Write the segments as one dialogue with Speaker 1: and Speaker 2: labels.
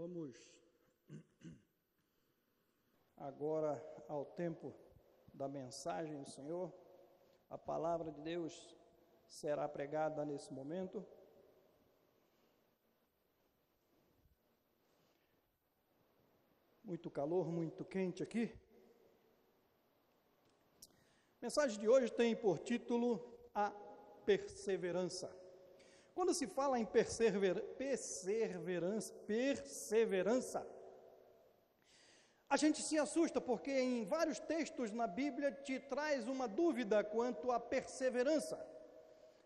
Speaker 1: Vamos agora ao tempo da mensagem do Senhor. A palavra de Deus será pregada nesse momento. Muito calor, muito quente aqui. A mensagem de hoje tem por título A Perseverança. Quando se fala em persever, perseverança, perseverança, a gente se assusta porque em vários textos na Bíblia te traz uma dúvida quanto à perseverança.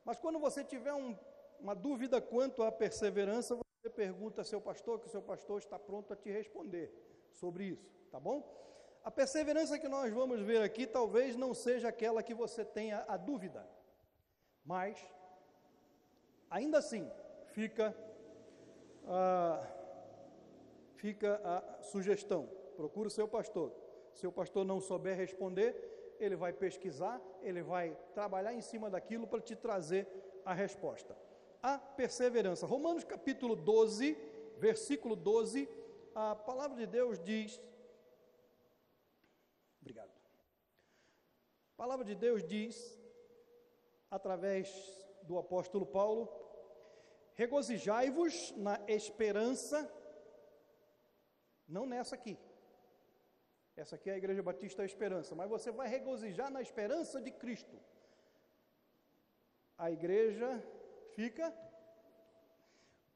Speaker 1: Mas quando você tiver um, uma dúvida quanto à perseverança, você pergunta ao seu pastor, que o seu pastor está pronto a te responder sobre isso, tá bom? A perseverança que nós vamos ver aqui talvez não seja aquela que você tenha a dúvida, mas Ainda assim, fica a, fica a sugestão: procure o seu pastor. Se o pastor não souber responder, ele vai pesquisar, ele vai trabalhar em cima daquilo para te trazer a resposta. A perseverança. Romanos capítulo 12, versículo 12, a palavra de Deus diz. Obrigado. A palavra de Deus diz, através do apóstolo Paulo, Regozijai-vos na esperança, não nessa aqui. Essa aqui é a Igreja Batista da Esperança, mas você vai regozijar na esperança de Cristo. A igreja fica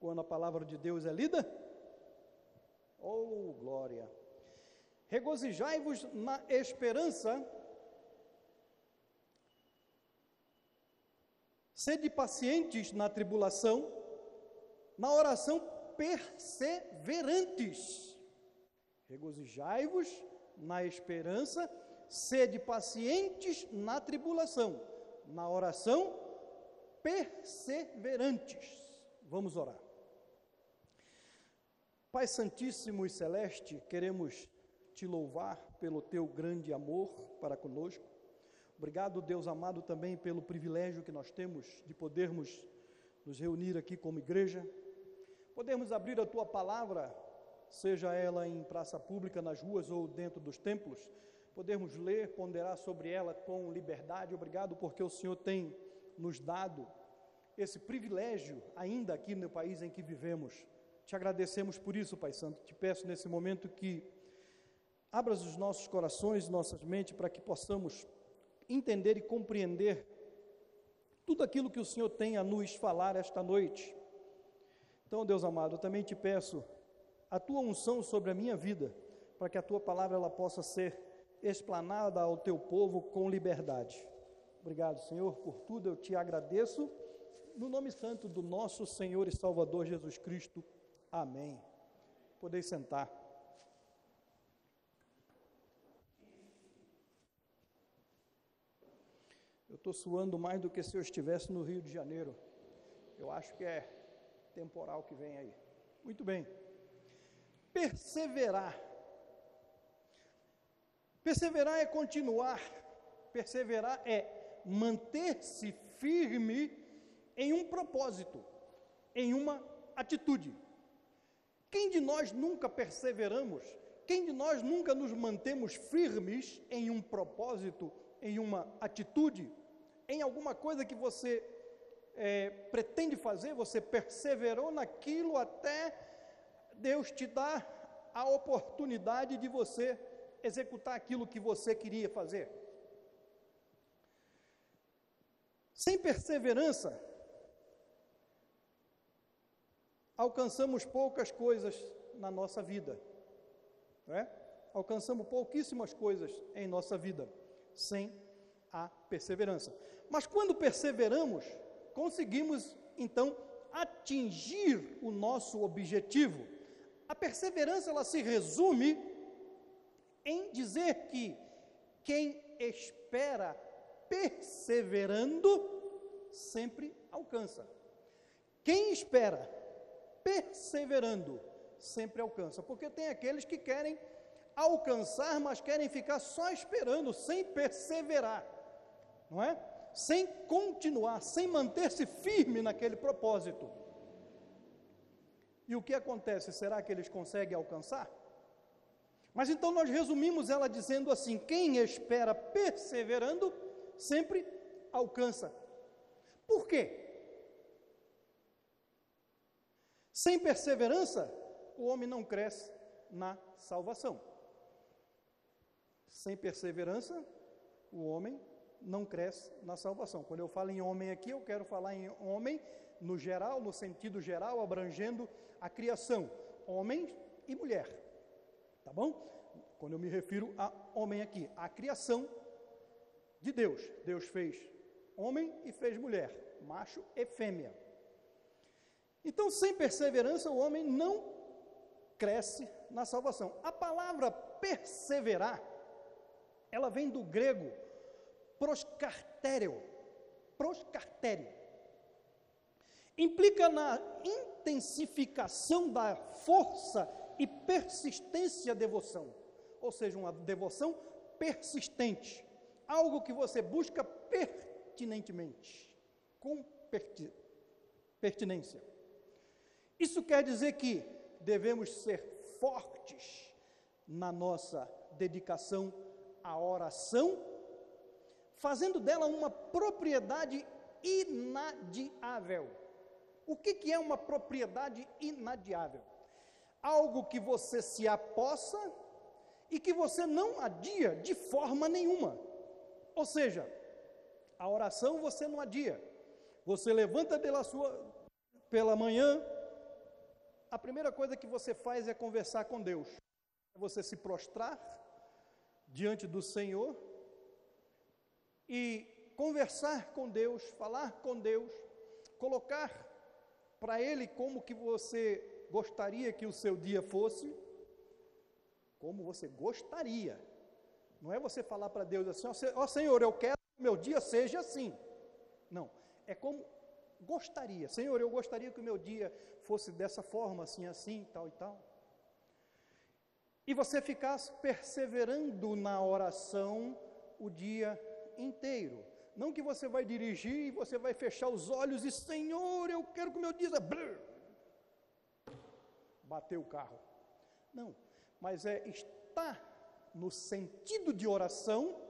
Speaker 1: quando a palavra de Deus é lida? Oh, glória! Regozijai-vos na esperança Sede pacientes na tribulação, na oração perseverantes. Regozijai-vos na esperança, sede pacientes na tribulação, na oração perseverantes. Vamos orar. Pai Santíssimo e Celeste, queremos te louvar pelo teu grande amor para conosco. Obrigado, Deus amado, também pelo privilégio que nós temos de podermos nos reunir aqui como igreja, Podemos abrir a tua palavra, seja ela em praça pública, nas ruas ou dentro dos templos, podemos ler, ponderar sobre ela com liberdade. Obrigado porque o Senhor tem nos dado esse privilégio ainda aqui no país em que vivemos. Te agradecemos por isso, Pai Santo. Te peço nesse momento que abras os nossos corações, nossas mentes, para que possamos entender e compreender tudo aquilo que o Senhor tem a nos falar esta noite. Então, Deus amado, eu também te peço a tua unção sobre a minha vida, para que a tua palavra ela possa ser explanada ao teu povo com liberdade. Obrigado, Senhor, por tudo eu te agradeço. No nome santo do nosso Senhor e Salvador Jesus Cristo. Amém. Podeis sentar. Eu estou suando mais do que se eu estivesse no Rio de Janeiro. Eu acho que é temporal que vem aí. Muito bem. Perseverar. Perseverar é continuar. Perseverar é manter-se firme em um propósito, em uma atitude. Quem de nós nunca perseveramos? Quem de nós nunca nos mantemos firmes em um propósito, em uma atitude, em alguma coisa que você é, pretende fazer, você perseverou naquilo até Deus te dar a oportunidade de você executar aquilo que você queria fazer. Sem perseverança, alcançamos poucas coisas na nossa vida, não é? Alcançamos pouquíssimas coisas em nossa vida sem a perseverança. Mas quando perseveramos, conseguimos então atingir o nosso objetivo. A perseverança ela se resume em dizer que quem espera perseverando sempre alcança. Quem espera perseverando sempre alcança, porque tem aqueles que querem alcançar, mas querem ficar só esperando, sem perseverar, não é? Sem continuar, sem manter-se firme naquele propósito. E o que acontece? Será que eles conseguem alcançar? Mas então nós resumimos ela dizendo assim: quem espera perseverando, sempre alcança. Por quê? Sem perseverança, o homem não cresce na salvação. Sem perseverança, o homem não cresce na salvação. Quando eu falo em homem aqui, eu quero falar em homem no geral, no sentido geral, abrangendo a criação, homem e mulher. Tá bom? Quando eu me refiro a homem aqui, a criação de Deus. Deus fez homem e fez mulher, macho e fêmea. Então, sem perseverança, o homem não cresce na salvação. A palavra perseverar, ela vem do grego proscartério. Proscartério. Implica na intensificação da força e persistência da devoção. Ou seja, uma devoção persistente. Algo que você busca pertinentemente. Com pertinência. Isso quer dizer que devemos ser fortes na nossa dedicação à oração, fazendo dela uma propriedade inadiável. O que, que é uma propriedade inadiável? Algo que você se apossa e que você não adia de forma nenhuma. Ou seja, a oração você não adia. Você levanta pela sua pela manhã, a primeira coisa que você faz é conversar com Deus. É você se prostrar diante do Senhor e conversar com Deus, falar com Deus, colocar para Ele como que você gostaria que o seu dia fosse, como você gostaria. Não é você falar para Deus assim, ó oh, Senhor, eu quero que o meu dia seja assim. Não, é como gostaria. Senhor, eu gostaria que o meu dia fosse dessa forma, assim, assim, tal e tal. E você ficasse perseverando na oração o dia inteiro. Não que você vai dirigir e você vai fechar os olhos e, Senhor, eu quero que o meu dia. Bater o carro. Não, mas é estar no sentido de oração,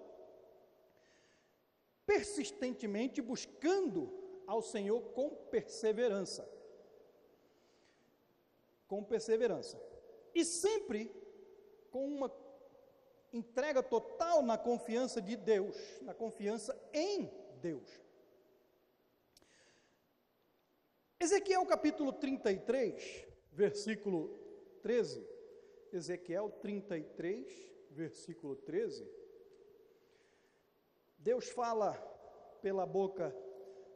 Speaker 1: persistentemente buscando ao Senhor com perseverança. Com perseverança. E sempre com uma entrega total na confiança de Deus, na confiança em Deus. Ezequiel capítulo 33, versículo 13. Ezequiel 33, versículo 13. Deus fala pela boca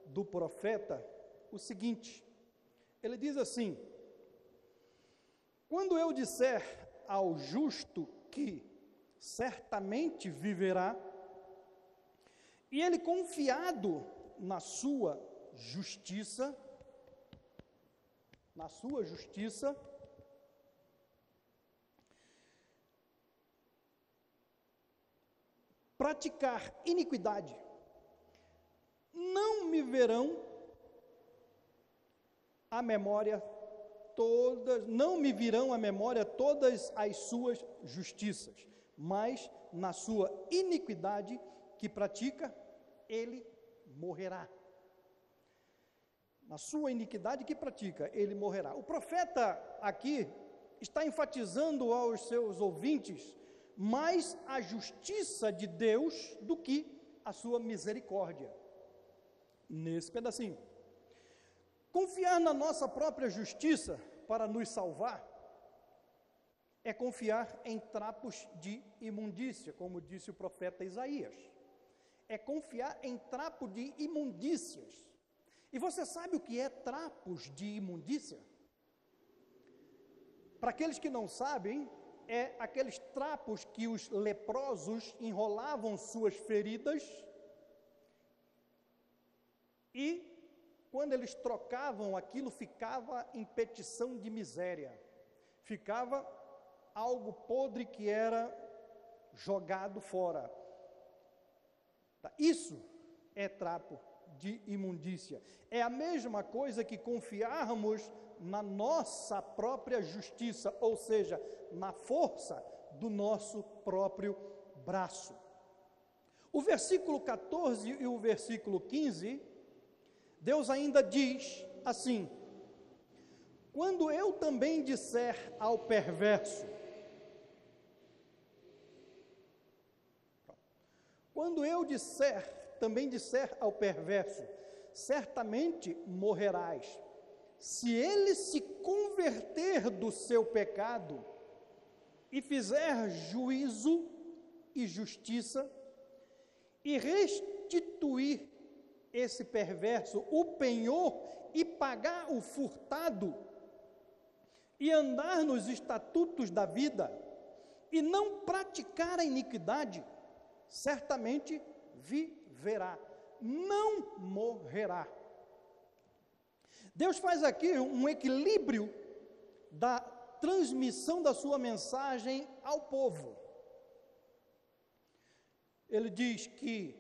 Speaker 1: do profeta o seguinte: ele diz assim: Quando eu disser ao justo que certamente viverá, e ele confiado na sua justiça, na sua justiça, praticar iniquidade, não me verão a memória todas, não me virão à memória todas as suas justiças, mas na sua iniquidade que pratica, ele morrerá. Na sua iniquidade que pratica, ele morrerá. O profeta aqui está enfatizando aos seus ouvintes mais a justiça de Deus do que a sua misericórdia nesse pedacinho. Confiar na nossa própria justiça para nos salvar é confiar em trapos de imundícia, como disse o profeta Isaías. É confiar em trapo de imundícias. E você sabe o que é trapos de imundícia? Para aqueles que não sabem, é aqueles trapos que os leprosos enrolavam suas feridas e quando eles trocavam aquilo, ficava em petição de miséria, ficava algo podre que era jogado fora. Tá? Isso é trapo de imundícia. É a mesma coisa que confiarmos na nossa própria justiça, ou seja, na força do nosso próprio braço. O versículo 14 e o versículo 15, Deus ainda diz assim: Quando eu também disser ao perverso, quando eu disser, também disser ao perverso, certamente morrerás. Se ele se converter do seu pecado e fizer juízo e justiça, e restituir esse perverso o penhor e pagar o furtado, e andar nos estatutos da vida, e não praticar a iniquidade, certamente viverá, não morrerá. Deus faz aqui um equilíbrio da transmissão da sua mensagem ao povo. Ele diz que,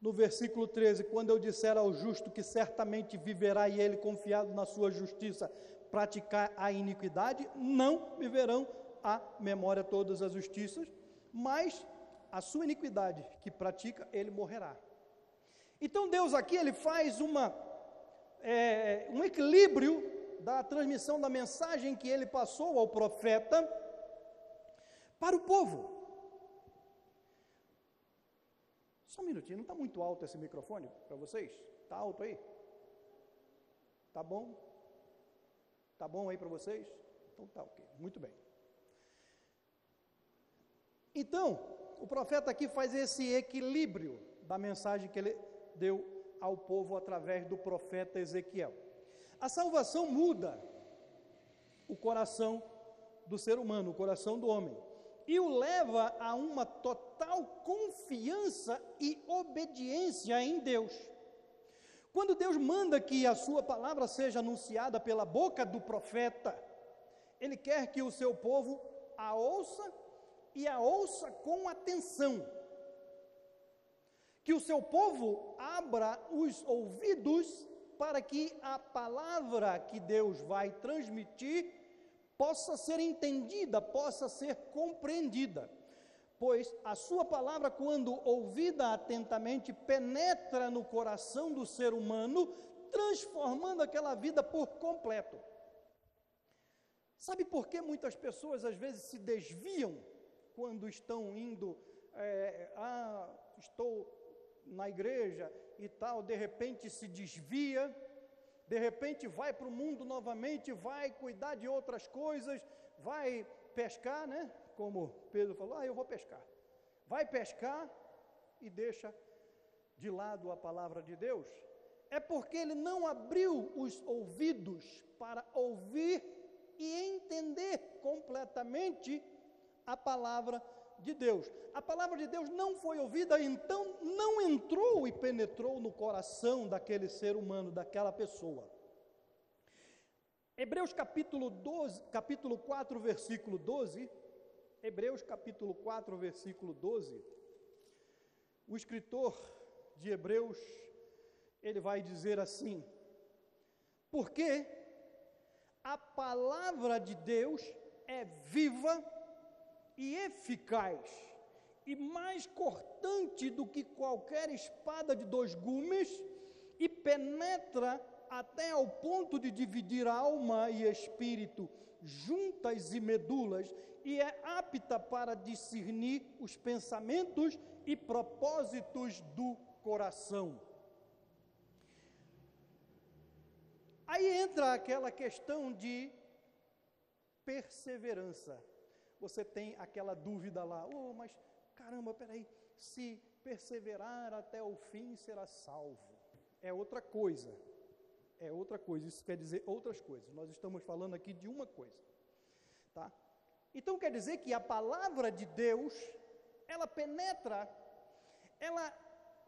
Speaker 1: no versículo 13: Quando eu disser ao justo que certamente viverá e ele confiado na sua justiça praticar a iniquidade, não viverão a memória todas as justiças, mas a sua iniquidade que pratica, ele morrerá. Então Deus aqui ele faz uma, é, um equilíbrio da transmissão da mensagem que ele passou ao profeta para o povo. Só um minutinho, não está muito alto esse microfone para vocês? Está alto aí? Tá bom? Tá bom aí para vocês? Então tá ok, muito bem. Então, o profeta aqui faz esse equilíbrio da mensagem que ele deu ao povo através do profeta Ezequiel. A salvação muda o coração do ser humano, o coração do homem, e o leva a uma total confiança e obediência em Deus. Quando Deus manda que a sua palavra seja anunciada pela boca do profeta, ele quer que o seu povo a ouça e a ouça com atenção que o seu povo abra os ouvidos para que a palavra que Deus vai transmitir possa ser entendida, possa ser compreendida. Pois a sua palavra, quando ouvida atentamente, penetra no coração do ser humano, transformando aquela vida por completo. Sabe por que muitas pessoas às vezes se desviam quando estão indo, é, ah, estou na igreja e tal, de repente se desvia, de repente vai para o mundo novamente, vai cuidar de outras coisas, vai pescar, né? Como Pedro falou, ah, eu vou pescar. Vai pescar e deixa de lado a palavra de Deus. É porque ele não abriu os ouvidos para ouvir e entender completamente a palavra de Deus. A palavra de Deus não foi ouvida, então não entrou e penetrou no coração daquele ser humano, daquela pessoa. Hebreus capítulo 12, capítulo 4, versículo 12, Hebreus capítulo 4, versículo 12. O escritor de Hebreus, ele vai dizer assim: Porque a palavra de Deus é viva e eficaz, e mais cortante do que qualquer espada de dois gumes, e penetra até ao ponto de dividir alma e espírito, juntas e medulas, e é apta para discernir os pensamentos e propósitos do coração. Aí entra aquela questão de perseverança você tem aquela dúvida lá, oh, mas caramba, peraí, se perseverar até o fim será salvo. É outra coisa. É outra coisa, isso quer dizer outras coisas. Nós estamos falando aqui de uma coisa. Tá? Então quer dizer que a palavra de Deus, ela penetra, ela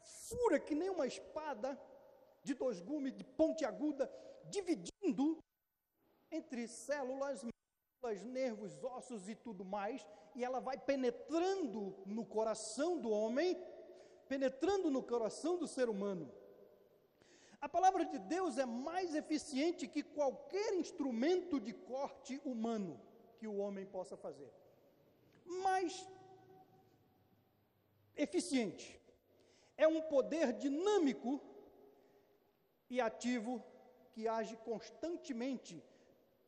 Speaker 1: fura que nem uma espada de dois gumes, de ponte aguda, dividindo entre células, nervos, ossos e tudo mais, e ela vai penetrando no coração do homem, penetrando no coração do ser humano. A palavra de Deus é mais eficiente que qualquer instrumento de corte humano que o homem possa fazer. Mais eficiente. É um poder dinâmico e ativo que age constantemente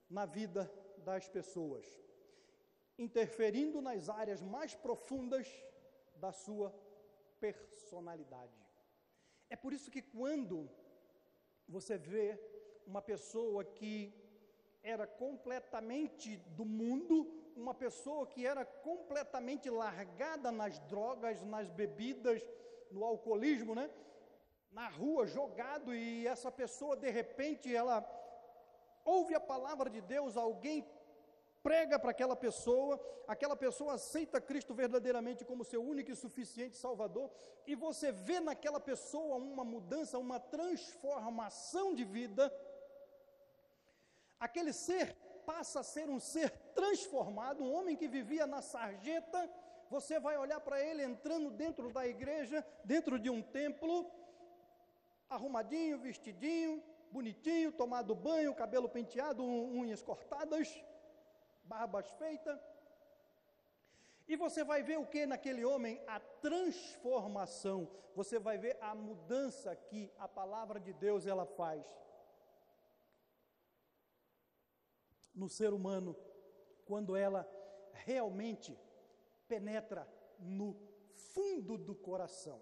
Speaker 1: na vida das pessoas, interferindo nas áreas mais profundas da sua personalidade. É por isso que quando você vê uma pessoa que era completamente do mundo, uma pessoa que era completamente largada nas drogas, nas bebidas, no alcoolismo, né? Na rua, jogado, e essa pessoa, de repente, ela ouve a palavra de Deus, alguém prega para aquela pessoa, aquela pessoa aceita Cristo verdadeiramente como seu único e suficiente Salvador, e você vê naquela pessoa uma mudança, uma transformação de vida, aquele ser passa a ser um ser transformado, um homem que vivia na sarjeta, você vai olhar para ele entrando dentro da igreja, dentro de um templo, arrumadinho, vestidinho, bonitinho, tomado banho, cabelo penteado, unhas cortadas, barbas feitas. E você vai ver o que naquele homem? A transformação. Você vai ver a mudança que a palavra de Deus ela faz no ser humano quando ela realmente penetra no fundo do coração.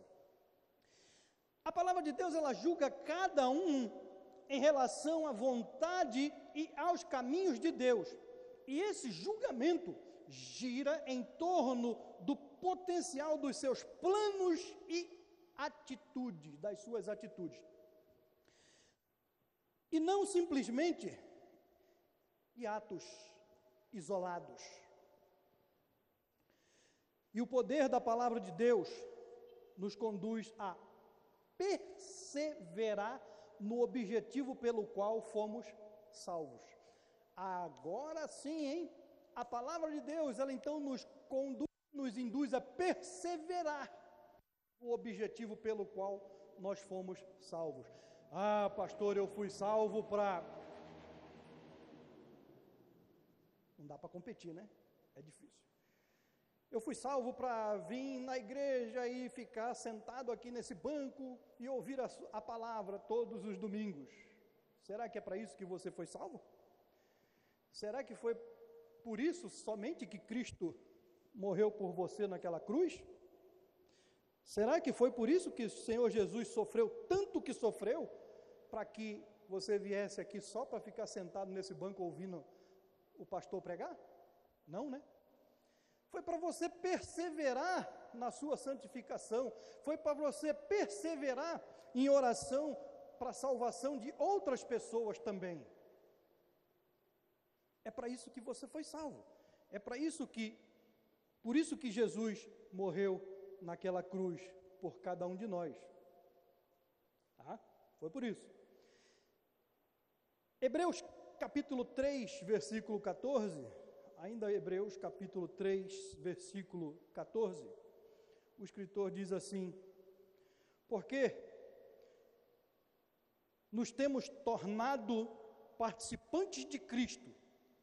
Speaker 1: A palavra de Deus ela julga cada um em relação à vontade e aos caminhos de Deus. E esse julgamento gira em torno do potencial dos seus planos e atitudes, das suas atitudes. E não simplesmente e atos isolados. E o poder da palavra de Deus nos conduz a perseverar no objetivo pelo qual fomos salvos. Agora sim, hein? A palavra de Deus, ela então nos conduz, nos induz a perseverar no objetivo pelo qual nós fomos salvos. Ah, pastor, eu fui salvo para Não dá para competir, né? É difícil. Eu fui salvo para vir na igreja e ficar sentado aqui nesse banco e ouvir a, a palavra todos os domingos. Será que é para isso que você foi salvo? Será que foi por isso somente que Cristo morreu por você naquela cruz? Será que foi por isso que o Senhor Jesus sofreu tanto que sofreu para que você viesse aqui só para ficar sentado nesse banco ouvindo o pastor pregar? Não, né? Foi para você perseverar na sua santificação, foi para você perseverar em oração para a salvação de outras pessoas também. É para isso que você foi salvo. É para isso que, por isso que Jesus morreu naquela cruz por cada um de nós. Tá? Foi por isso. Hebreus capítulo 3, versículo 14, ainda Hebreus capítulo 3, versículo 14, o escritor diz assim: Porque nos temos tornado participantes de Cristo.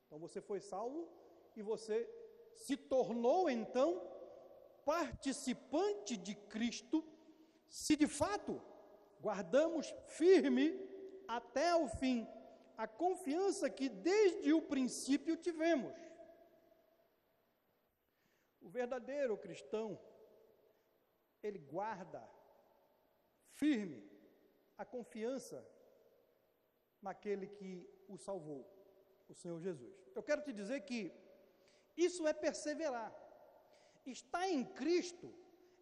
Speaker 1: Então você foi salvo e você se tornou então participante de Cristo, se de fato guardamos firme até o fim a confiança que desde o princípio tivemos. O verdadeiro cristão, ele guarda firme a confiança naquele que o salvou, o Senhor Jesus. Eu quero te dizer que isso é perseverar. Estar em Cristo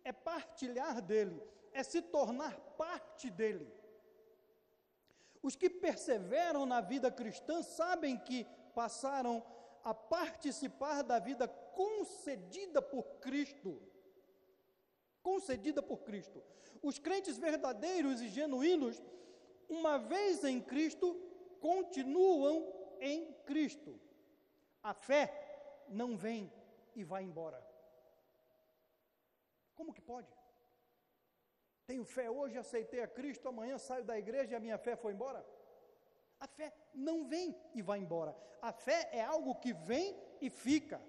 Speaker 1: é partilhar dele, é se tornar parte dele. Os que perseveram na vida cristã sabem que passaram a participar da vida concedida por Cristo. Concedida por Cristo. Os crentes verdadeiros e genuínos, uma vez em Cristo, continuam em Cristo. A fé não vem e vai embora. Como que pode? tenho fé hoje, aceitei a Cristo, amanhã saio da igreja e a minha fé foi embora. A fé não vem e vai embora. A fé é algo que vem e fica.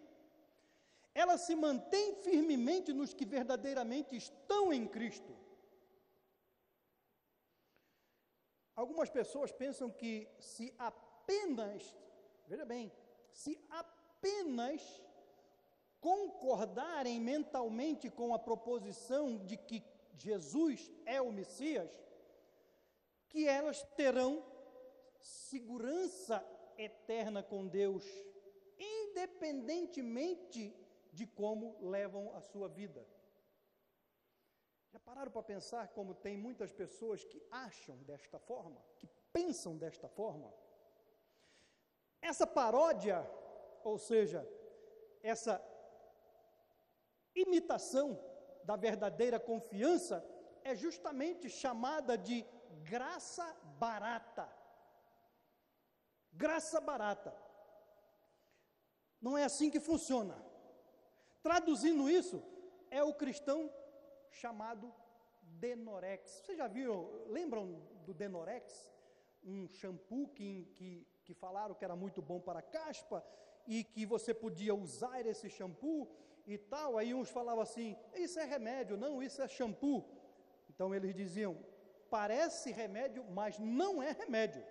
Speaker 1: Ela se mantém firmemente nos que verdadeiramente estão em Cristo. Algumas pessoas pensam que se apenas, veja bem, se apenas concordarem mentalmente com a proposição de que Jesus é o Messias, que elas terão segurança eterna com Deus, independentemente de como levam a sua vida. Já pararam para pensar como tem muitas pessoas que acham desta forma, que pensam desta forma? Essa paródia, ou seja, essa imitação da verdadeira confiança, é justamente chamada de graça barata. Graça barata. Não é assim que funciona. Traduzindo isso, é o cristão chamado Denorex. Vocês já viram, lembram do Denorex? Um shampoo que, que, que falaram que era muito bom para caspa e que você podia usar esse shampoo e tal. Aí uns falavam assim: Isso é remédio, não, isso é shampoo. Então eles diziam: Parece remédio, mas não é remédio.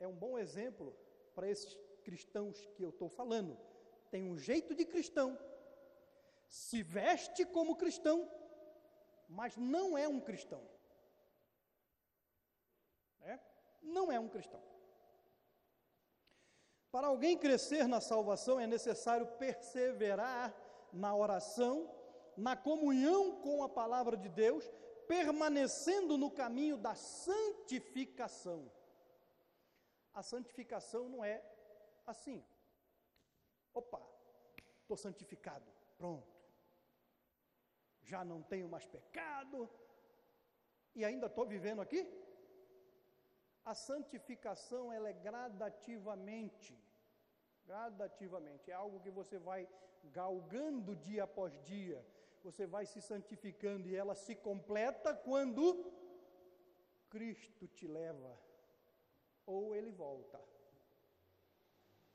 Speaker 1: É um bom exemplo para esses cristãos que eu estou falando. Tem um jeito de cristão, se veste como cristão, mas não é um cristão. É? Não é um cristão. Para alguém crescer na salvação é necessário perseverar na oração, na comunhão com a palavra de Deus, permanecendo no caminho da santificação. A santificação não é assim. Opa, estou santificado, pronto já não tenho mais pecado, e ainda estou vivendo aqui? A santificação ela é gradativamente, gradativamente, é algo que você vai galgando dia após dia, você vai se santificando e ela se completa quando Cristo te leva, ou ele volta.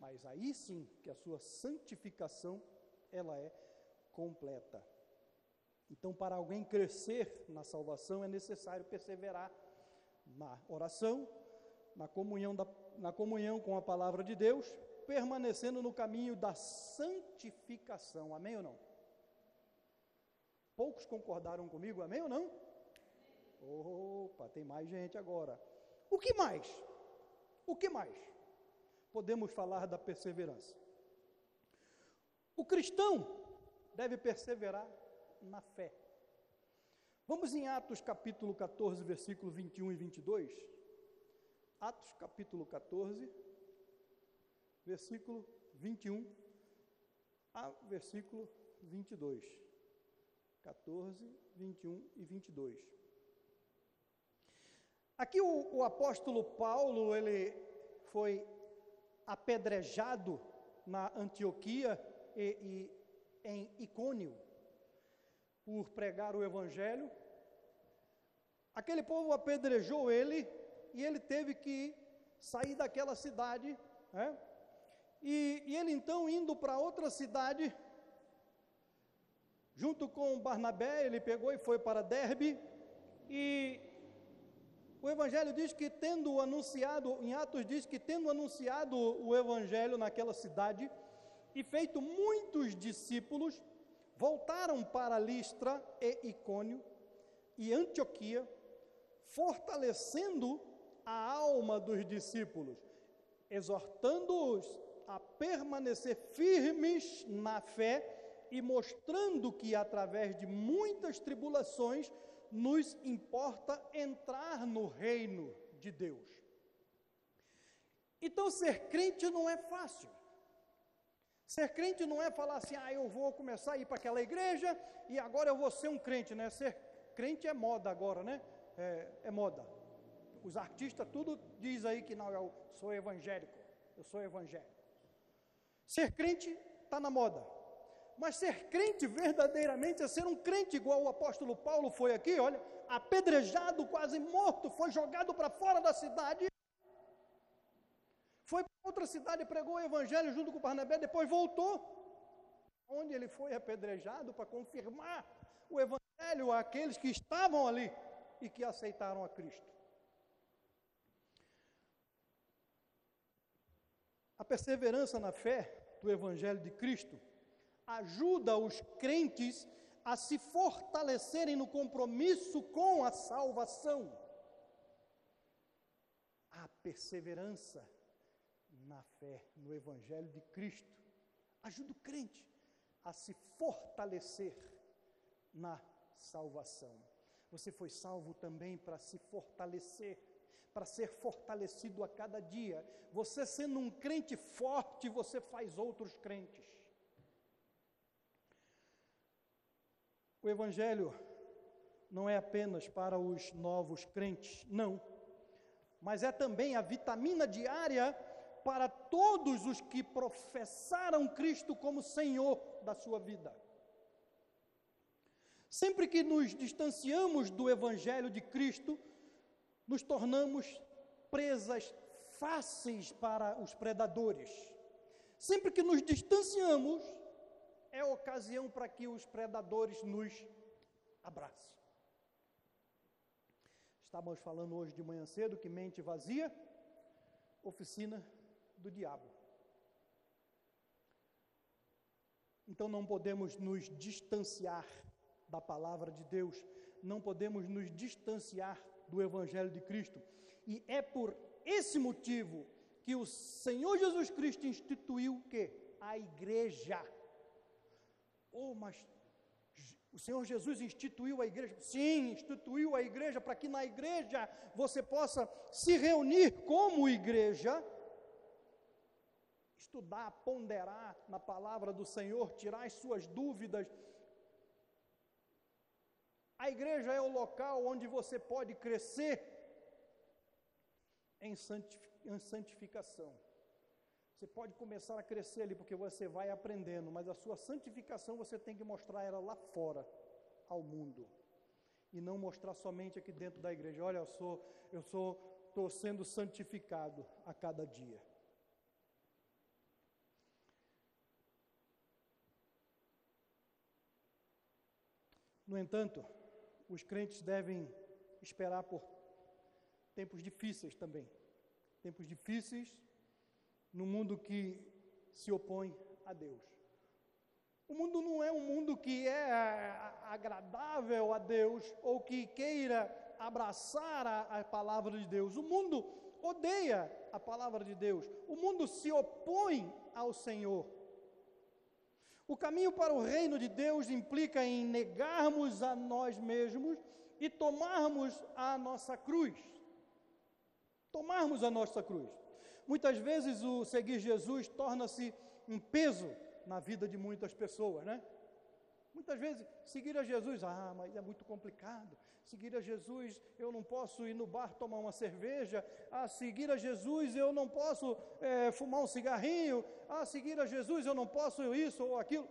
Speaker 1: Mas aí sim que a sua santificação ela é completa. Então, para alguém crescer na salvação, é necessário perseverar na oração, na comunhão, da, na comunhão com a palavra de Deus, permanecendo no caminho da santificação. Amém ou não? Poucos concordaram comigo, amém ou não? Opa, tem mais gente agora. O que mais? O que mais? Podemos falar da perseverança. O cristão deve perseverar na fé. Vamos em Atos capítulo 14, versículo 21 e 22. Atos capítulo 14, versículo 21 a versículo 22. 14, 21 e 22. Aqui o, o apóstolo Paulo, ele foi apedrejado na Antioquia e, e em Icônio por pregar o Evangelho. Aquele povo apedrejou ele e ele teve que sair daquela cidade. Né? E, e ele então, indo para outra cidade, junto com Barnabé, ele pegou e foi para Derbe. E o Evangelho diz que, tendo anunciado, em Atos diz que, tendo anunciado o Evangelho naquela cidade e feito muitos discípulos, voltaram para Listra e Icônio e Antioquia, fortalecendo a alma dos discípulos, exortando-os a permanecer firmes na fé e mostrando que através de muitas tribulações nos importa entrar no reino de Deus. Então, ser crente não é fácil. Ser crente não é falar assim, ah, eu vou começar a ir para aquela igreja e agora eu vou ser um crente, né? Ser crente é moda agora, né? É, é moda. Os artistas tudo diz aí que não, eu sou evangélico, eu sou evangélico. Ser crente está na moda. Mas ser crente verdadeiramente é ser um crente igual o apóstolo Paulo foi aqui, olha, apedrejado, quase morto, foi jogado para fora da cidade. Foi para outra cidade, pregou o evangelho junto com Barnabé, depois voltou. Onde ele foi apedrejado para confirmar o evangelho àqueles que estavam ali e que aceitaram a Cristo. A perseverança na fé do evangelho de Cristo ajuda os crentes a se fortalecerem no compromisso com a salvação. A perseverança na fé, no Evangelho de Cristo, ajuda o crente a se fortalecer na salvação. Você foi salvo também para se fortalecer, para ser fortalecido a cada dia. Você sendo um crente forte, você faz outros crentes. O Evangelho não é apenas para os novos crentes, não, mas é também a vitamina diária para todos os que professaram Cristo como Senhor da sua vida. Sempre que nos distanciamos do Evangelho de Cristo, nos tornamos presas fáceis para os predadores. Sempre que nos distanciamos, é ocasião para que os predadores nos abracem. Estávamos falando hoje de manhã cedo que mente vazia, oficina do diabo. Então não podemos nos distanciar da palavra de Deus, não podemos nos distanciar do Evangelho de Cristo. E é por esse motivo que o Senhor Jesus Cristo instituiu o quê? A igreja. Oh, mas o Senhor Jesus instituiu a igreja? Sim, instituiu a igreja para que na igreja você possa se reunir como igreja, estudar, ponderar na palavra do Senhor, tirar as suas dúvidas. A igreja é o local onde você pode crescer em santificação. Você pode começar a crescer ali porque você vai aprendendo, mas a sua santificação você tem que mostrar ela lá fora ao mundo e não mostrar somente aqui dentro da igreja. Olha, eu sou, eu sou, estou sendo santificado a cada dia. No entanto, os crentes devem esperar por tempos difíceis também. Tempos difíceis no mundo que se opõe a Deus. O mundo não é um mundo que é agradável a Deus ou que queira abraçar a, a, palavra de Deus. O mundo odeia a palavra de Deus. O mundo se opõe ao Senhor. O caminho para o reino de Deus implica em negarmos a nós mesmos e tomarmos a nossa cruz. Tomarmos a nossa cruz. Muitas vezes o seguir Jesus torna-se um peso na vida de muitas pessoas, né? Muitas vezes, seguir a Jesus, ah, mas é muito complicado. Seguir a Jesus, eu não posso ir no bar tomar uma cerveja. Ah, seguir a Jesus, eu não posso é, fumar um cigarrinho. Ah, seguir a Jesus, eu não posso isso ou aquilo.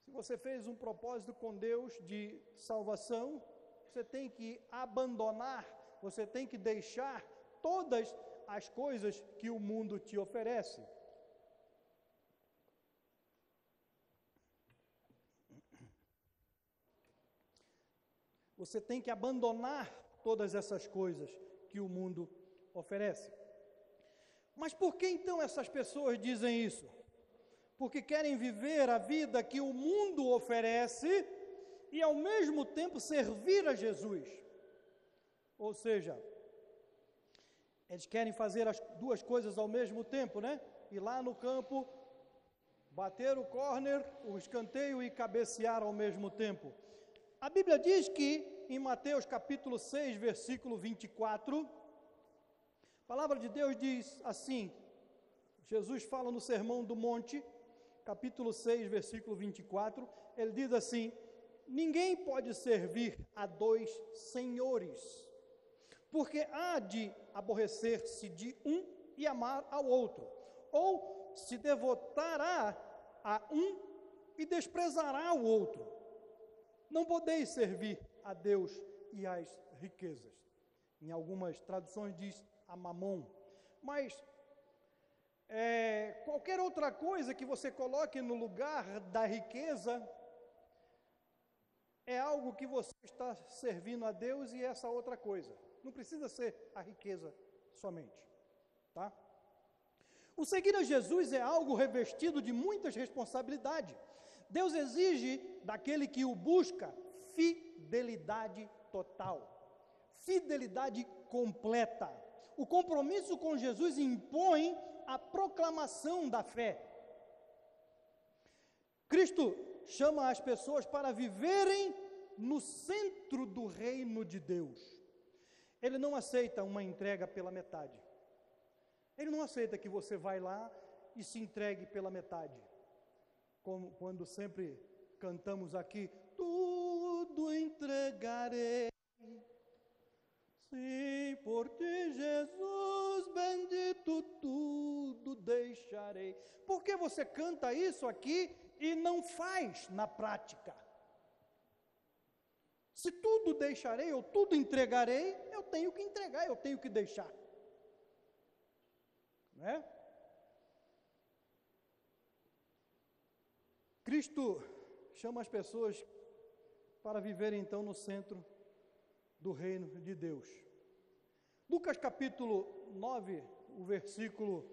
Speaker 1: Se você fez um propósito com Deus de salvação, você tem que abandonar, você tem que deixar todas as coisas que o mundo te oferece. Você tem que abandonar todas essas coisas que o mundo oferece. Mas por que então essas pessoas dizem isso? Porque querem viver a vida que o mundo oferece e ao mesmo tempo servir a Jesus. Ou seja, eles querem fazer as duas coisas ao mesmo tempo, né? Ir lá no campo, bater o corner, o escanteio e cabecear ao mesmo tempo. A Bíblia diz que em Mateus capítulo 6, versículo 24, a palavra de Deus diz assim: Jesus fala no Sermão do Monte, capítulo 6, versículo 24, ele diz assim: Ninguém pode servir a dois senhores porque há de aborrecer-se de um e amar ao outro, ou se devotará a um e desprezará o outro. Não podeis servir a Deus e às riquezas. Em algumas traduções diz a mamon. Mas é, qualquer outra coisa que você coloque no lugar da riqueza é algo que você está servindo a Deus e essa outra coisa. Não precisa ser a riqueza somente, tá? O seguir a Jesus é algo revestido de muitas responsabilidades. Deus exige daquele que o busca fidelidade total, fidelidade completa. O compromisso com Jesus impõe a proclamação da fé. Cristo chama as pessoas para viverem no centro do reino de Deus. Ele não aceita uma entrega pela metade. Ele não aceita que você vai lá e se entregue pela metade. Como quando sempre cantamos aqui, tudo entregarei. Sim, por ti, Jesus bendito, tudo deixarei. Por que você canta isso aqui e não faz na prática? Se tudo deixarei ou tudo entregarei, eu tenho que entregar, eu tenho que deixar. Né? Cristo chama as pessoas para viverem então no centro do reino de Deus. Lucas capítulo 9, o versículo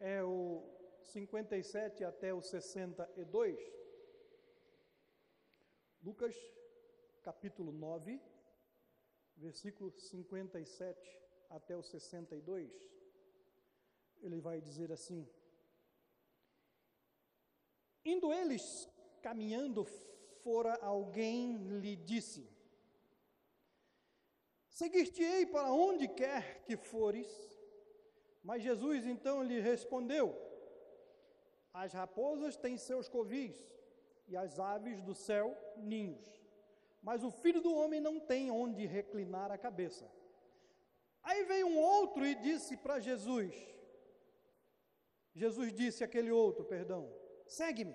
Speaker 1: é o 57 até o 62. Lucas capítulo 9, versículo 57 até o 62 ele vai dizer assim: Indo eles caminhando, fora alguém lhe disse: Seguir-te-ei para onde quer que fores. Mas Jesus então lhe respondeu: As raposas têm seus covis, e as aves do céu ninhos, mas o filho do homem não tem onde reclinar a cabeça. Aí veio um outro e disse para Jesus: Jesus disse àquele outro, perdão, segue-me.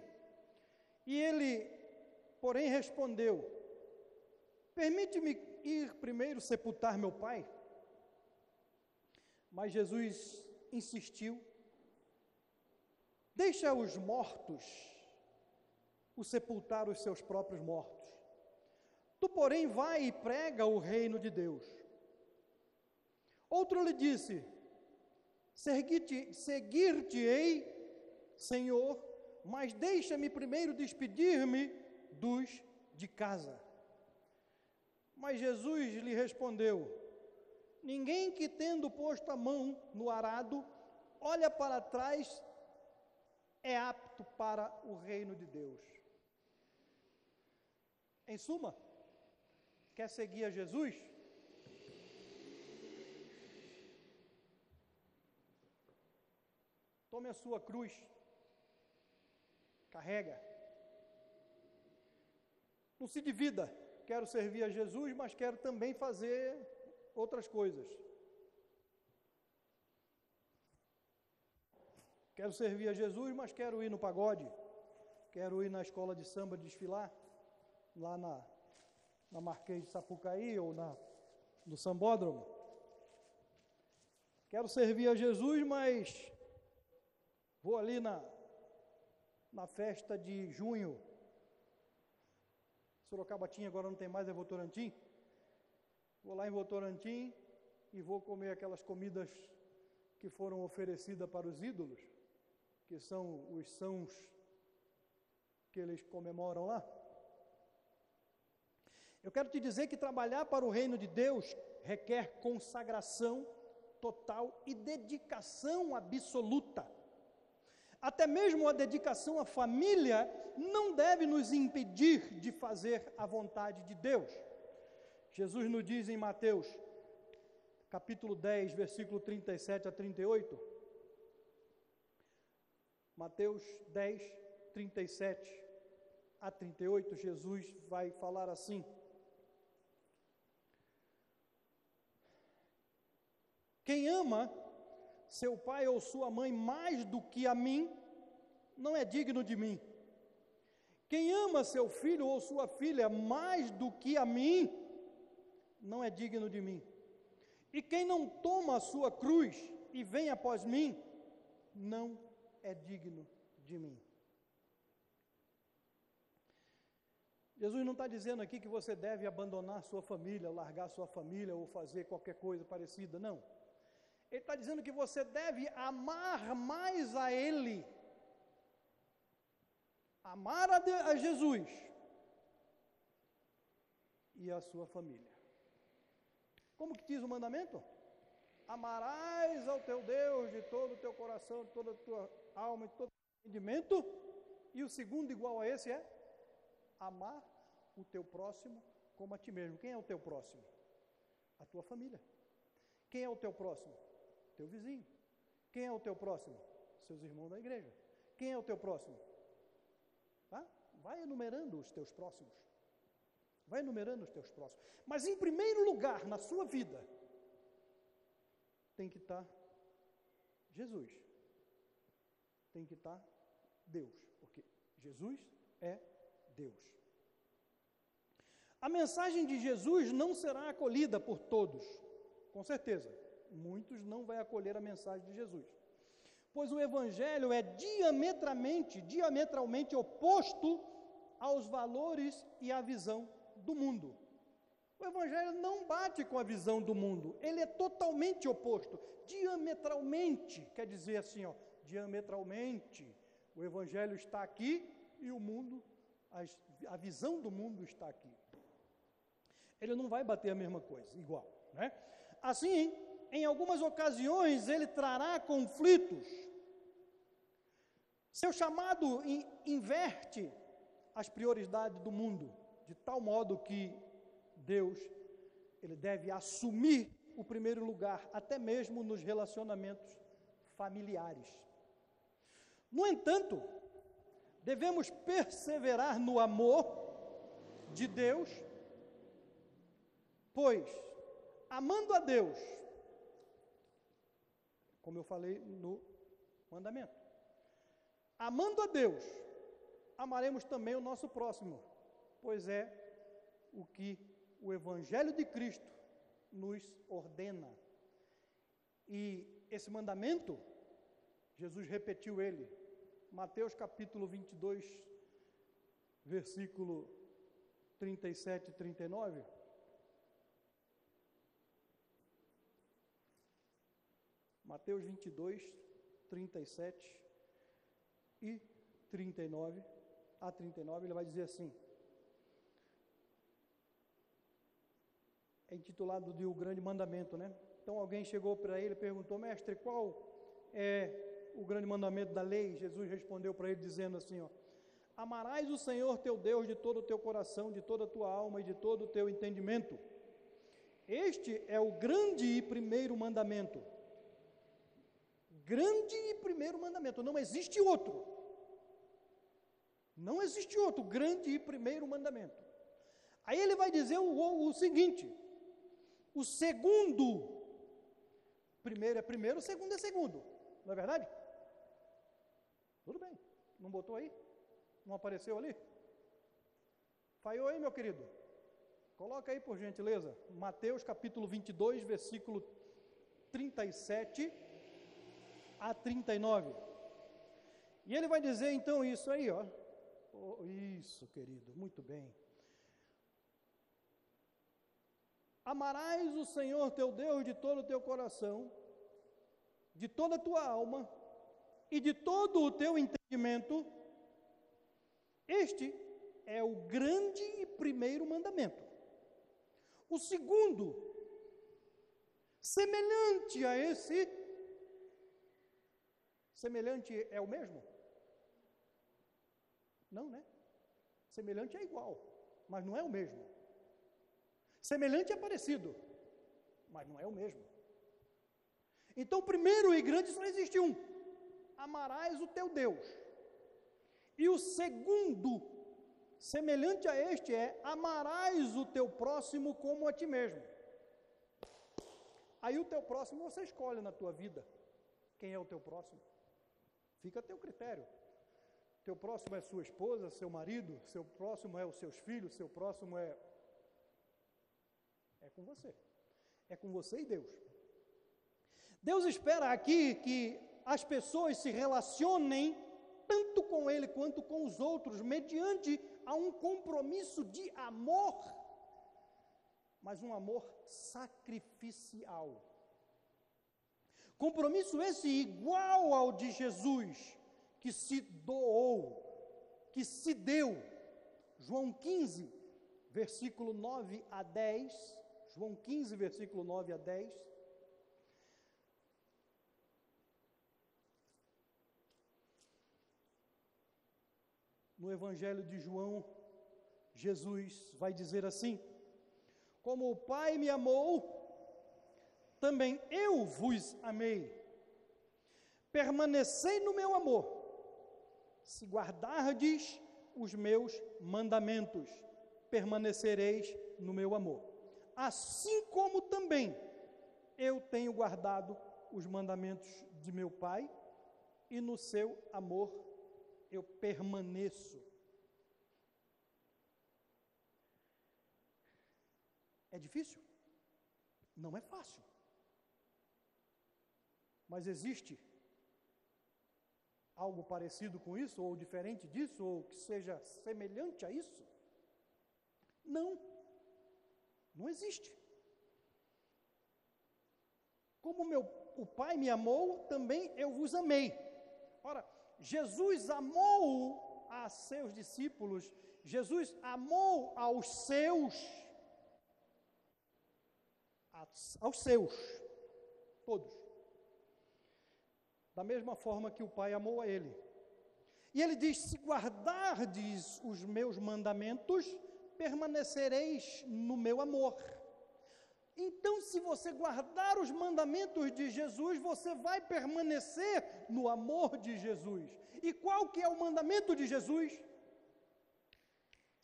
Speaker 1: E ele, porém, respondeu: Permite-me ir primeiro sepultar meu pai? Mas Jesus insistiu: Deixa os mortos o sepultar os seus próprios mortos. Tu, porém, vai e prega o reino de Deus. Outro lhe disse: Seguir-te-ei, Senhor, mas deixa-me primeiro despedir-me dos de casa. Mas Jesus lhe respondeu: Ninguém que tendo posto a mão no arado, olha para trás, é apto para o reino de Deus. Em suma, quer seguir a Jesus? Tome a sua cruz, carrega. Não se divida. Quero servir a Jesus, mas quero também fazer outras coisas. Quero servir a Jesus, mas quero ir no pagode. Quero ir na escola de samba desfilar, lá na, na Marquês de Sapucaí ou na, no Sambódromo. Quero servir a Jesus, mas Vou ali na, na festa de junho. Sorocaba tinha, agora não tem mais, é Votorantim. Vou lá em Votorantim e vou comer aquelas comidas que foram oferecidas para os ídolos, que são os sãos que eles comemoram lá. Eu quero te dizer que trabalhar para o reino de Deus requer consagração total e dedicação absoluta. Até mesmo a dedicação à família não deve nos impedir de fazer a vontade de Deus. Jesus nos diz em Mateus, capítulo 10, versículo 37 a 38. Mateus 10, 37 a 38, Jesus vai falar assim: Quem ama seu pai ou sua mãe mais do que a mim, não é digno de mim. Quem ama seu filho ou sua filha mais do que a mim, não é digno de mim. E quem não toma a sua cruz e vem após mim, não é digno de mim. Jesus não está dizendo aqui que você deve abandonar sua família, largar sua família ou fazer qualquer coisa parecida, não. Ele está dizendo que você deve amar mais a Ele, amar a, de, a Jesus e a sua família. Como que diz o mandamento? Amarás ao teu Deus de todo o teu coração, de toda a tua alma, de todo o teu entendimento. E o segundo, igual a esse, é amar o teu próximo como a ti mesmo. Quem é o teu próximo? A tua família. Quem é o teu próximo? Teu vizinho. Quem é o teu próximo? Seus irmãos da igreja. Quem é o teu próximo? Tá? Vai enumerando os teus próximos. Vai enumerando os teus próximos. Mas em primeiro lugar na sua vida tem que estar Jesus. Tem que estar Deus, porque Jesus é Deus. A mensagem de Jesus não será acolhida por todos, com certeza. Muitos não vão acolher a mensagem de Jesus. Pois o evangelho é diametralmente, diametralmente oposto aos valores e à visão do mundo. O evangelho não bate com a visão do mundo, ele é totalmente oposto, diametralmente, quer dizer assim, ó, diametralmente. O evangelho está aqui e o mundo, a, a visão do mundo está aqui ele não vai bater a mesma coisa, igual. Né? Assim, em algumas ocasiões, ele trará conflitos. Seu chamado inverte as prioridades do mundo, de tal modo que Deus ele deve assumir o primeiro lugar, até mesmo nos relacionamentos familiares. No entanto, devemos perseverar no amor de Deus Pois, amando a Deus, como eu falei no mandamento, amando a Deus, amaremos também o nosso próximo, pois é o que o Evangelho de Cristo nos ordena. E esse mandamento, Jesus repetiu ele, Mateus capítulo 22, versículo 37 e 39. Mateus 22, 37 e 39 a 39, ele vai dizer assim: é intitulado de O Grande Mandamento, né? Então alguém chegou para ele e perguntou, mestre, qual é o grande mandamento da lei? Jesus respondeu para ele dizendo assim: ó, Amarás o Senhor teu Deus de todo o teu coração, de toda a tua alma e de todo o teu entendimento. Este é o grande e primeiro mandamento grande e primeiro mandamento, não existe outro. Não existe outro grande e primeiro mandamento. Aí ele vai dizer o, o, seguinte: o segundo, primeiro é primeiro, segundo é segundo, não é verdade? Tudo bem, não botou aí? Não apareceu ali? Falhou aí, meu querido? Coloca aí, por gentileza, Mateus capítulo 22, versículo 37 a 39. E ele vai dizer então isso aí, ó. Oh, isso, querido, muito bem. Amarás o Senhor teu Deus de todo o teu coração, de toda a tua alma e de todo o teu entendimento. Este é o grande e primeiro mandamento. O segundo, semelhante a esse, Semelhante é o mesmo? Não, né? Semelhante é igual, mas não é o mesmo. Semelhante é parecido, mas não é o mesmo. Então, primeiro e grande só existe um: amarás o teu Deus. E o segundo, semelhante a este, é amarás o teu próximo como a ti mesmo. Aí o teu próximo você escolhe na tua vida. Quem é o teu próximo? Fica a teu critério. teu próximo é sua esposa, seu marido, seu próximo é os seus filhos, seu próximo é. É com você. É com você e Deus. Deus espera aqui que as pessoas se relacionem tanto com Ele quanto com os outros, mediante a um compromisso de amor, mas um amor sacrificial. Compromisso esse igual ao de Jesus, que se doou, que se deu. João 15, versículo 9 a 10. João 15, versículo 9 a 10. No Evangelho de João, Jesus vai dizer assim: Como o Pai me amou, também eu vos amei. Permanecei no meu amor, se guardardes os meus mandamentos, permanecereis no meu amor. Assim como também eu tenho guardado os mandamentos de meu Pai, e no seu amor eu permaneço. É difícil? Não é fácil. Mas existe algo parecido com isso, ou diferente disso, ou que seja semelhante a isso? Não. Não existe. Como meu, o Pai me amou, também eu vos amei. Ora, Jesus amou a seus discípulos, Jesus amou aos seus, aos seus, todos da mesma forma que o Pai amou a ele. E ele diz: Se guardardes os meus mandamentos, permanecereis no meu amor. Então, se você guardar os mandamentos de Jesus, você vai permanecer no amor de Jesus. E qual que é o mandamento de Jesus?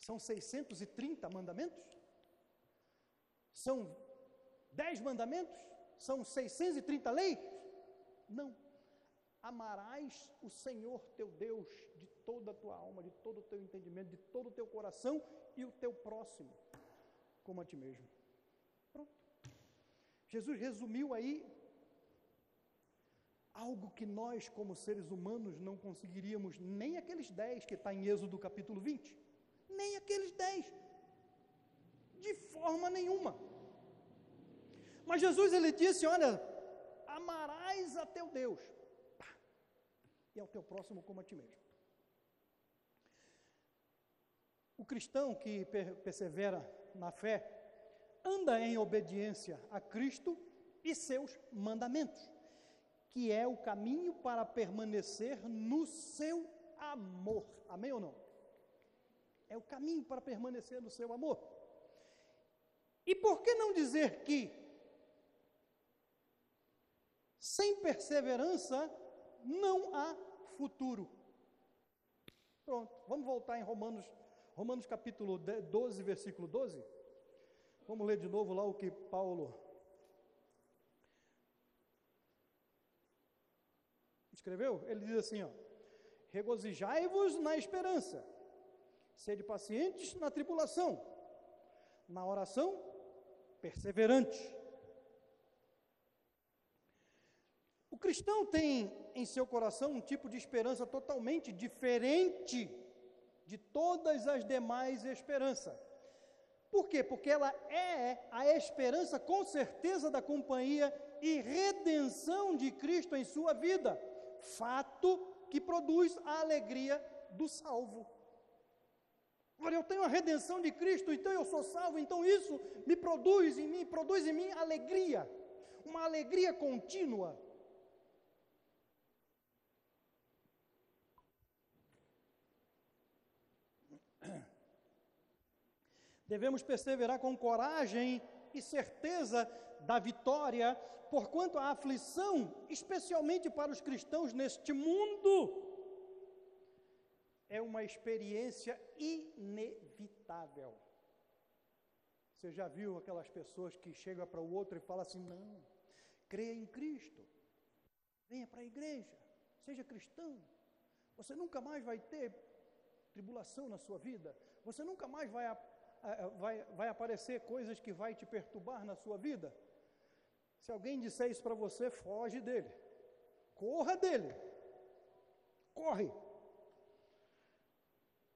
Speaker 1: São 630 mandamentos? São 10 mandamentos? São 630 leis? Não amarás o Senhor teu Deus de toda a tua alma, de todo o teu entendimento, de todo o teu coração e o teu próximo como a ti mesmo. Pronto. Jesus resumiu aí algo que nós, como seres humanos, não conseguiríamos, nem aqueles dez que está em Êxodo capítulo 20, nem aqueles dez, de forma nenhuma. Mas Jesus ele disse: Olha, amarás a teu Deus e ao teu próximo como a ti mesmo. O cristão que per persevera na fé anda em obediência a Cristo e seus mandamentos, que é o caminho para permanecer no seu amor. Amém ou não? É o caminho para permanecer no seu amor. E por que não dizer que sem perseverança não há futuro. Pronto, vamos voltar em Romanos, Romanos capítulo 12, versículo 12. Vamos ler de novo lá o que Paulo escreveu? Ele diz assim, ó: Regozijai-vos na esperança, sede pacientes na tribulação, na oração perseverante. O cristão tem em seu coração um tipo de esperança totalmente diferente de todas as demais esperanças. Por quê? Porque ela é a esperança, com certeza, da companhia e redenção de Cristo em sua vida, fato que produz a alegria do salvo. Olha, eu tenho a redenção de Cristo, então eu sou salvo, então isso me produz em mim, produz em mim alegria, uma alegria contínua. Devemos perseverar com coragem e certeza da vitória, porquanto a aflição, especialmente para os cristãos neste mundo, é uma experiência inevitável. Você já viu aquelas pessoas que chegam para o outro e falam assim: não, creia em Cristo, venha para a igreja, seja cristão, Você nunca mais vai ter tribulação na sua vida. Você nunca mais vai, vai, vai aparecer coisas que vai te perturbar na sua vida. Se alguém disser isso para você, foge dele. Corra dele. Corre.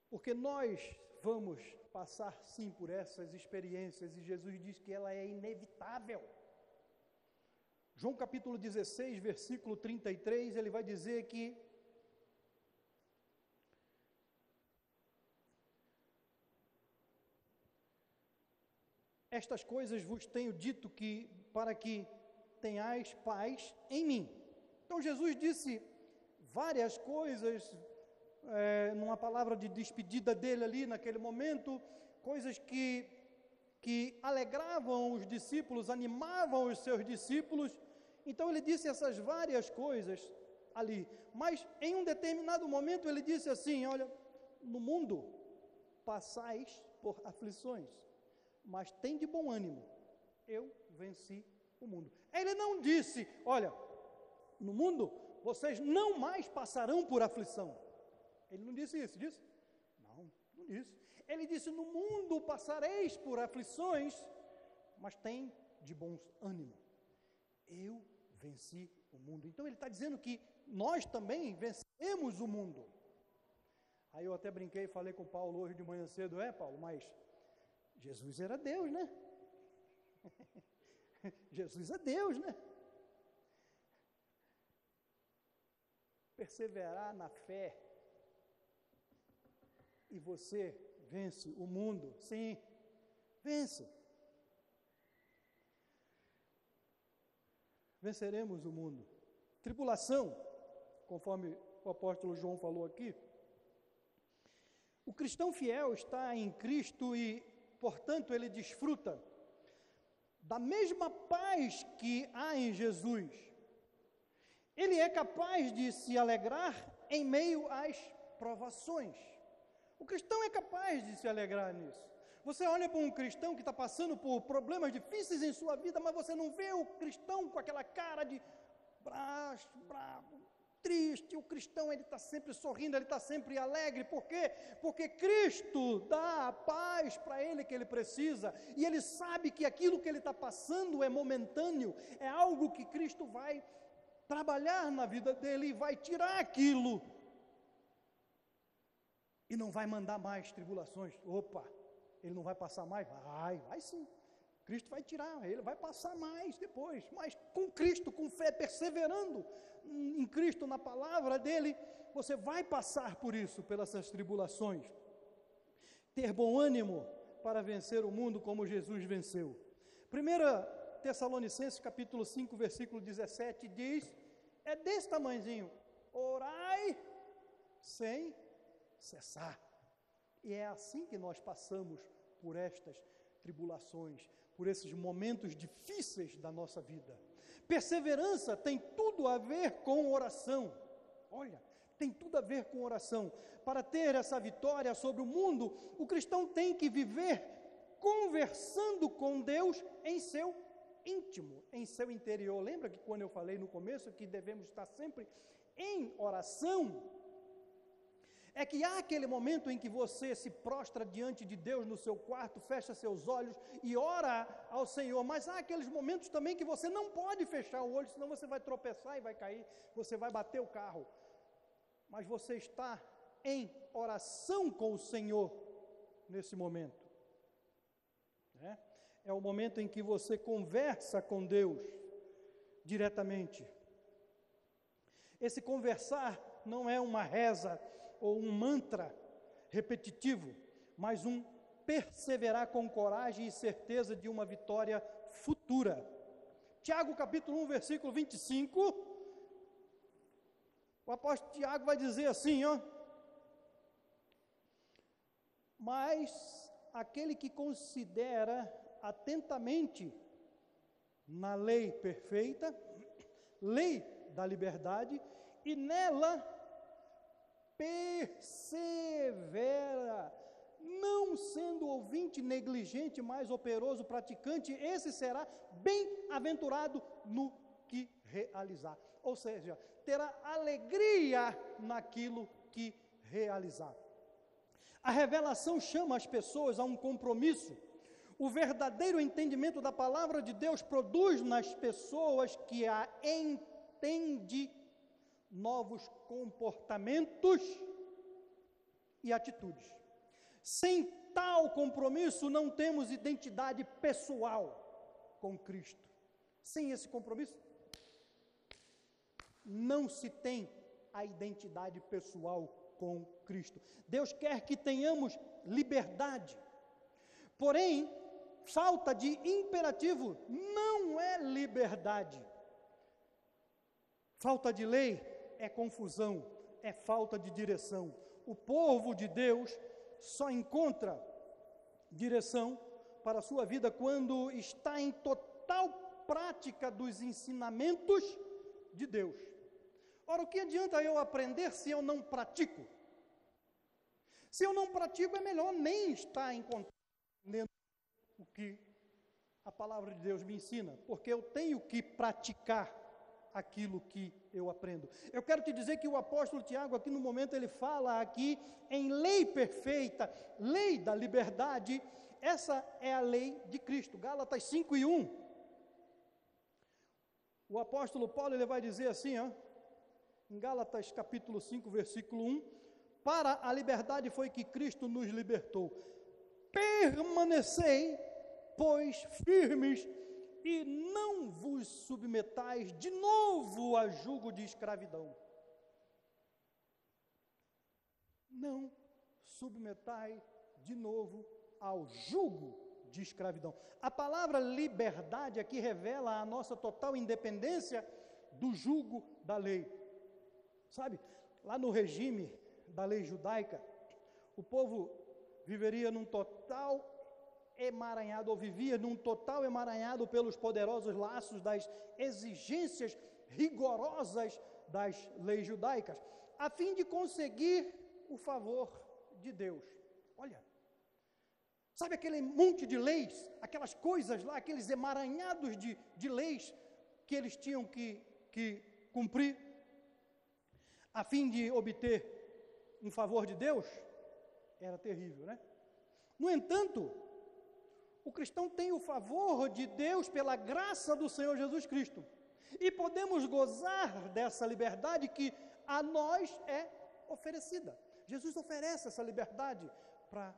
Speaker 1: Porque nós vamos passar sim por essas experiências e Jesus diz que ela é inevitável. João capítulo 16, versículo 33, ele vai dizer que Estas coisas vos tenho dito que para que tenhais paz em mim. Então Jesus disse várias coisas, é, numa palavra de despedida dele ali naquele momento, coisas que, que alegravam os discípulos, animavam os seus discípulos. Então ele disse essas várias coisas ali. Mas em um determinado momento ele disse assim: Olha, no mundo passais por aflições mas tem de bom ânimo, eu venci o mundo. Ele não disse, olha, no mundo vocês não mais passarão por aflição. Ele não disse isso, disse? Não, não disse. Ele disse: No mundo passareis por aflições, mas tem de bom ânimo. Eu venci o mundo. Então ele está dizendo que nós também vencemos o mundo. Aí eu até brinquei e falei com o Paulo hoje de manhã cedo, é Paulo, mas Jesus era Deus, né? Jesus é Deus, né? Perseverar na fé e você vence o mundo, sim, vence. Venceremos o mundo. Tribulação, conforme o apóstolo João falou aqui. O cristão fiel está em Cristo e portanto, ele desfruta da mesma paz que há em Jesus. Ele é capaz de se alegrar em meio às provações. O cristão é capaz de se alegrar nisso. Você olha para um cristão que está passando por problemas difíceis em sua vida, mas você não vê o cristão com aquela cara de bravo, bravo, triste, o cristão ele está sempre sorrindo, ele está sempre alegre, por quê? Porque Cristo dá a paz para ele que ele precisa, e ele sabe que aquilo que ele está passando é momentâneo, é algo que Cristo vai trabalhar na vida dele e vai tirar aquilo, e não vai mandar mais tribulações, opa, ele não vai passar mais? Vai, vai sim. Cristo vai tirar, ele vai passar mais depois, mas com Cristo, com fé, perseverando, em Cristo, na palavra dele, você vai passar por isso, pelas tribulações. Ter bom ânimo para vencer o mundo como Jesus venceu. 1 Tessalonicenses capítulo 5, versículo 17 diz: é desse tamanhozinho, orai sem cessar. E é assim que nós passamos por estas tribulações, por esses momentos difíceis da nossa vida. Perseverança tem tudo a ver com oração. Olha, tem tudo a ver com oração. Para ter essa vitória sobre o mundo, o cristão tem que viver conversando com Deus em seu íntimo, em seu interior. Lembra que quando eu falei no começo que devemos estar sempre em oração? É que há aquele momento em que você se prostra diante de Deus no seu quarto, fecha seus olhos e ora ao Senhor, mas há aqueles momentos também que você não pode fechar o olho, senão você vai tropeçar e vai cair, você vai bater o carro. Mas você está em oração com o Senhor nesse momento. É, é o momento em que você conversa com Deus diretamente. Esse conversar não é uma reza ou um mantra repetitivo, mas um perseverar com coragem e certeza de uma vitória futura. Tiago capítulo 1, versículo 25. O apóstolo Tiago vai dizer assim, ó: Mas aquele que considera atentamente na lei perfeita, lei da liberdade, e nela persevera, não sendo ouvinte negligente, mas operoso praticante, esse será bem-aventurado no que realizar. Ou seja, terá alegria naquilo que realizar. A revelação chama as pessoas a um compromisso. O verdadeiro entendimento da palavra de Deus produz nas pessoas que a entende novos comportamentos e atitudes. Sem tal compromisso, não temos identidade pessoal com Cristo. Sem esse compromisso, não se tem a identidade pessoal com Cristo. Deus quer que tenhamos liberdade. Porém, falta de imperativo não é liberdade. Falta de lei é confusão, é falta de direção. O povo de Deus só encontra direção para a sua vida quando está em total prática dos ensinamentos de Deus. Ora, o que adianta eu aprender se eu não pratico? Se eu não pratico, é melhor nem estar entendendo o que a palavra de Deus me ensina, porque eu tenho que praticar aquilo que eu aprendo. Eu quero te dizer que o apóstolo Tiago, aqui no momento, ele fala aqui em lei perfeita, lei da liberdade. Essa é a lei de Cristo. Gálatas 5 e 1. O apóstolo Paulo ele vai dizer assim, ó, em Gálatas capítulo 5, versículo 1: Para a liberdade foi que Cristo nos libertou. Permanecei, pois, firmes e não vos submetais de novo a jugo de escravidão. Não submetai de novo ao jugo de escravidão. A palavra liberdade aqui revela a nossa total independência do jugo da lei. Sabe, lá no regime da lei judaica, o povo viveria num total emaranhado, ou vivia num total emaranhado pelos poderosos laços das exigências rigorosas das leis judaicas, a fim de conseguir o favor de Deus. Olha, sabe aquele monte de leis, aquelas coisas lá, aqueles emaranhados de, de leis que eles tinham que, que cumprir, a fim de obter um favor de Deus? Era terrível, né? No entanto, o cristão tem o favor de Deus pela graça do Senhor Jesus Cristo. E podemos gozar dessa liberdade que a nós é oferecida. Jesus oferece essa liberdade para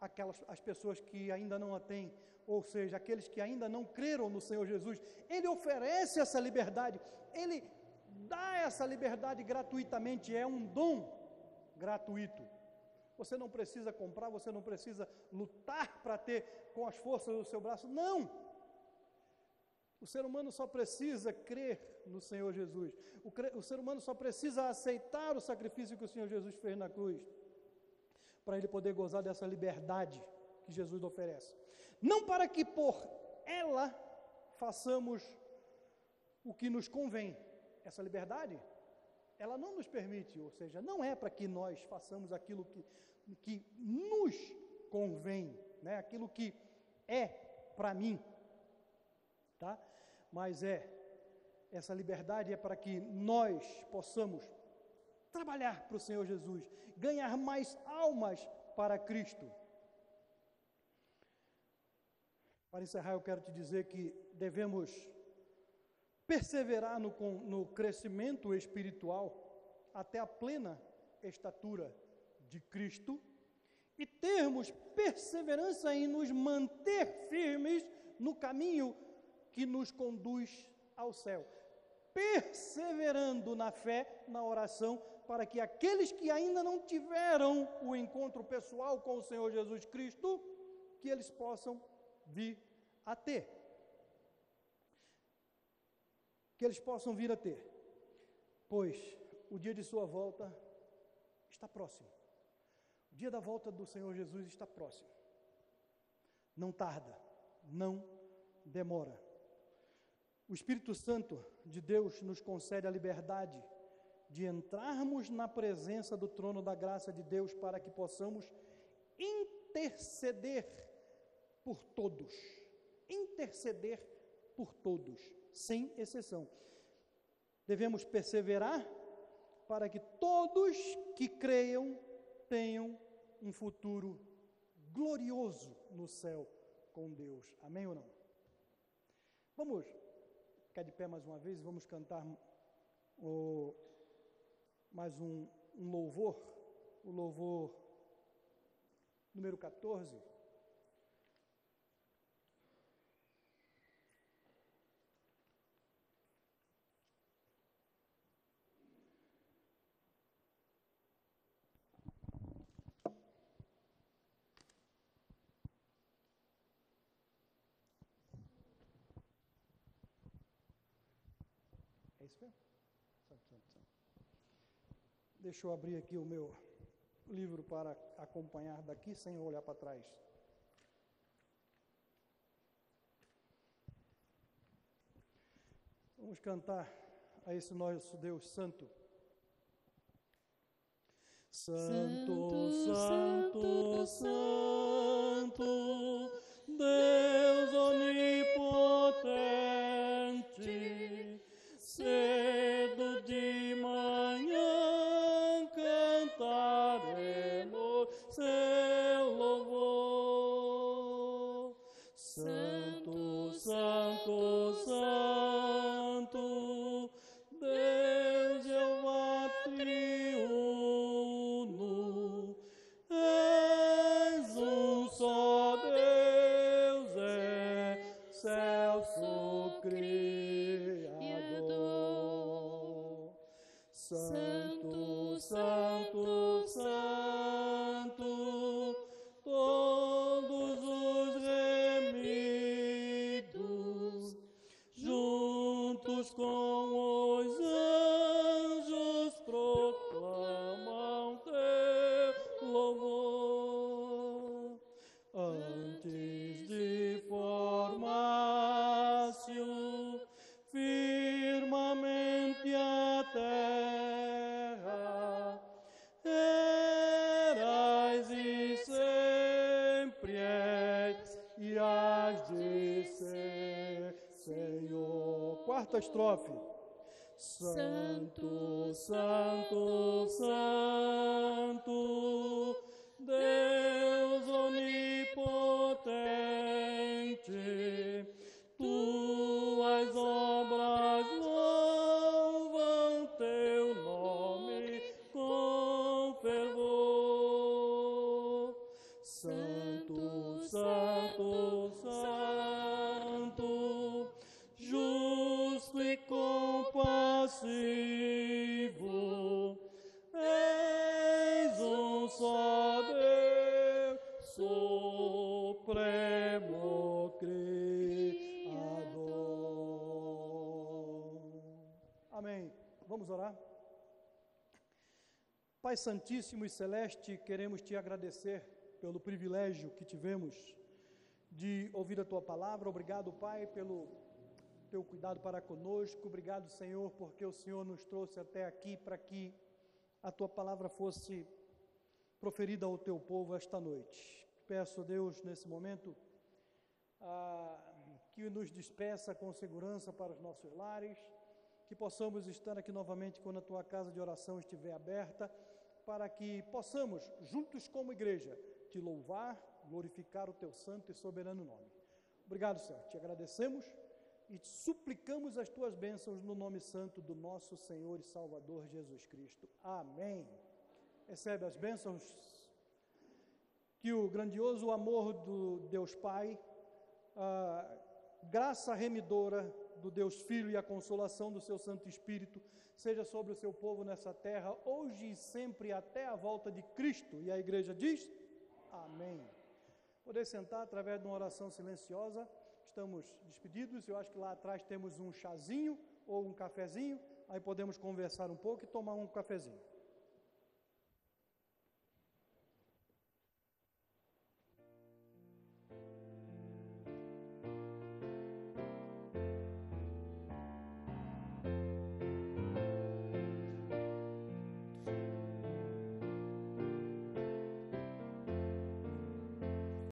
Speaker 1: aquelas as pessoas que ainda não a têm, ou seja, aqueles que ainda não creram no Senhor Jesus. Ele oferece essa liberdade. Ele dá essa liberdade gratuitamente, é um dom gratuito. Você não precisa comprar, você não precisa lutar para ter com as forças do seu braço. Não! O ser humano só precisa crer no Senhor Jesus. O, cre... o, ser humano só precisa aceitar o sacrifício que o Senhor Jesus fez na cruz, para ele poder gozar dessa liberdade que Jesus oferece. Não para que por ela façamos o que nos convém. Essa liberdade ela não nos permite, ou seja, não é para que nós façamos aquilo que, que nos convém, né? aquilo que é para mim, tá? Mas é, essa liberdade é para que nós possamos trabalhar para o Senhor Jesus, ganhar mais almas para Cristo. Para encerrar, eu quero te dizer que devemos perseverar no, no crescimento espiritual até a plena estatura de Cristo e termos perseverança em nos manter firmes no caminho que nos conduz ao céu. Perseverando na fé, na oração, para que aqueles que ainda não tiveram o encontro pessoal com o Senhor Jesus Cristo, que eles possam vir a ter que eles possam vir a ter, pois o dia de sua volta está próximo. O dia da volta do Senhor Jesus está próximo. Não tarda, não demora. O Espírito Santo de Deus nos concede a liberdade de entrarmos na presença do trono da graça de Deus para que possamos interceder por todos. Interceder por todos sem exceção. Devemos perseverar para que todos que creiam tenham um futuro glorioso no céu com Deus. Amém ou não? Vamos ficar de pé mais uma vez, vamos cantar o, mais um, um louvor, o louvor número 14. É isso mesmo? Santo, santo, santo. Deixa eu abrir aqui o meu livro para acompanhar daqui sem olhar para trás. Vamos cantar a esse nosso Deus Santo. Santo, Santo, Santo, Deus Quarta estrofe. Santo, Santo, Santo, Pai Santíssimo e Celeste, queremos te agradecer pelo privilégio que tivemos de ouvir a tua palavra. Obrigado, Pai, pelo teu cuidado para conosco. Obrigado, Senhor, porque o Senhor nos trouxe até aqui para que a tua palavra fosse proferida ao teu povo esta noite. Peço, Deus, nesse momento, ah, que nos despeça com segurança para os nossos lares, que possamos estar aqui novamente quando a tua casa de oração estiver aberta, para que possamos, juntos como igreja, te louvar, glorificar o teu santo e soberano nome. Obrigado, Senhor. Te agradecemos e te suplicamos as tuas bênçãos no nome santo do nosso Senhor e Salvador Jesus Cristo. Amém. Recebe as bênçãos. Que o grandioso amor do Deus Pai, a graça remidora do Deus Filho e a consolação do seu Santo Espírito seja sobre o seu povo nessa terra, hoje e sempre, até a volta de Cristo. E a igreja diz: Amém. Poder sentar através de uma oração silenciosa. Estamos despedidos. Eu acho que lá atrás temos um chazinho ou um cafezinho. Aí podemos conversar um pouco e tomar um cafezinho.